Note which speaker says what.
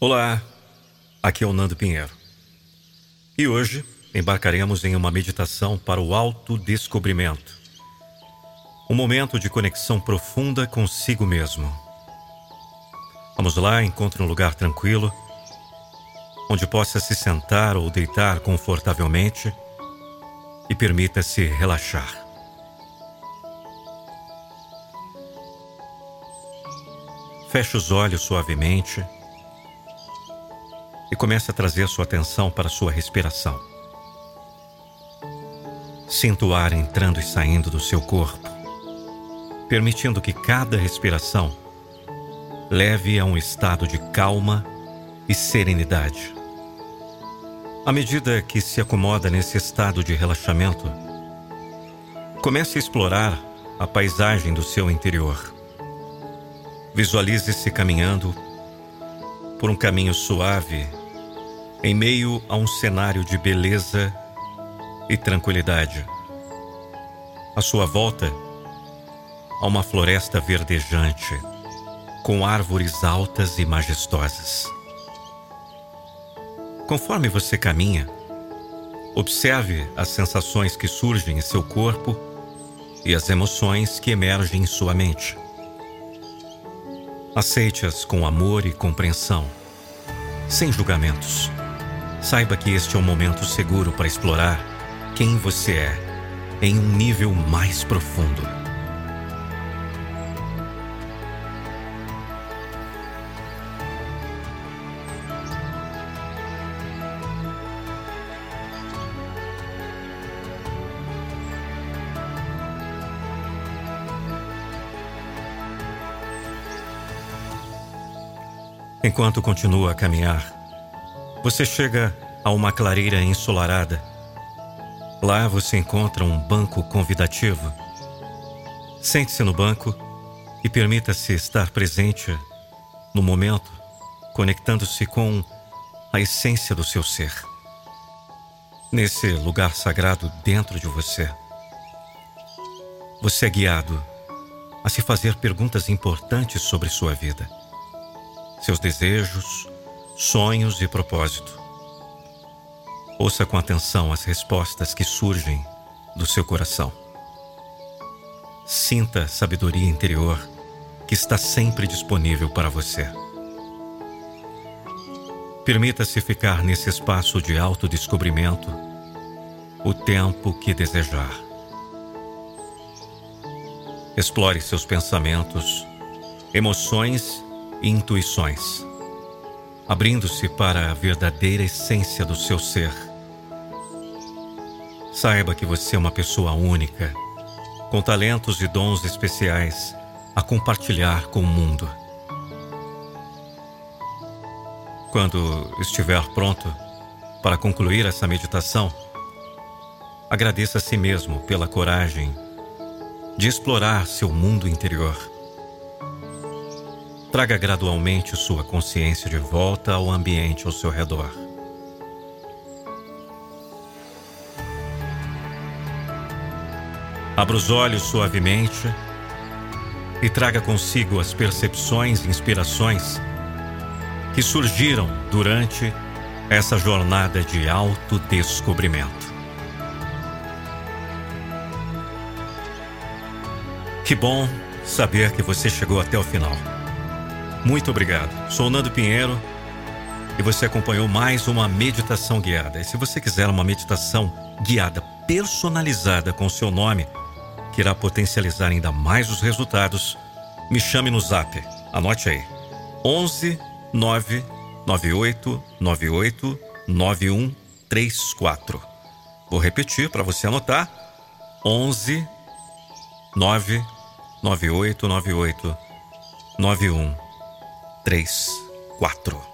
Speaker 1: Olá, aqui é o Nando Pinheiro. E hoje embarcaremos em uma meditação para o autodescobrimento. Um momento de conexão profunda consigo mesmo. Vamos lá, encontre um lugar tranquilo, onde possa se sentar ou deitar confortavelmente e permita-se relaxar. Feche os olhos suavemente e comece a trazer sua atenção para sua respiração. Sinta o ar entrando e saindo do seu corpo, permitindo que cada respiração leve a um estado de calma e serenidade. À medida que se acomoda nesse estado de relaxamento, comece a explorar a paisagem do seu interior. Visualize-se caminhando por um caminho suave em meio a um cenário de beleza e tranquilidade. À sua volta, há uma floresta verdejante, com árvores altas e majestosas. Conforme você caminha, observe as sensações que surgem em seu corpo e as emoções que emergem em sua mente. Aceite-as com amor e compreensão, sem julgamentos. Saiba que este é um momento seguro para explorar quem você é em um nível mais profundo. Enquanto continua a caminhar, você chega a uma clareira ensolarada. Lá você encontra um banco convidativo. Sente-se no banco e permita-se estar presente no momento, conectando-se com a essência do seu ser. Nesse lugar sagrado dentro de você, você é guiado a se fazer perguntas importantes sobre sua vida, seus desejos, sonhos e propósito. Ouça com atenção as respostas que surgem do seu coração. Sinta a sabedoria interior que está sempre disponível para você. Permita-se ficar nesse espaço de autodescobrimento o tempo que desejar. Explore seus pensamentos, emoções e intuições abrindo-se para a verdadeira essência do seu ser. Saiba que você é uma pessoa única, com talentos e dons especiais a compartilhar com o mundo. Quando estiver pronto para concluir essa meditação, agradeça a si mesmo pela coragem de explorar seu mundo interior Traga gradualmente sua consciência de volta ao ambiente ao seu redor. Abra os olhos suavemente e traga consigo as percepções e inspirações que surgiram durante essa jornada de autodescobrimento. Que bom saber que você chegou até o final. Muito obrigado. Sou Nando Pinheiro e você acompanhou mais uma meditação guiada. E se você quiser uma meditação guiada personalizada com seu nome, que irá potencializar ainda mais os resultados, me chame no zap. Anote aí. 11 9 98 98 9134. Vou repetir para você anotar. 11 9 98 98 91 três, quatro.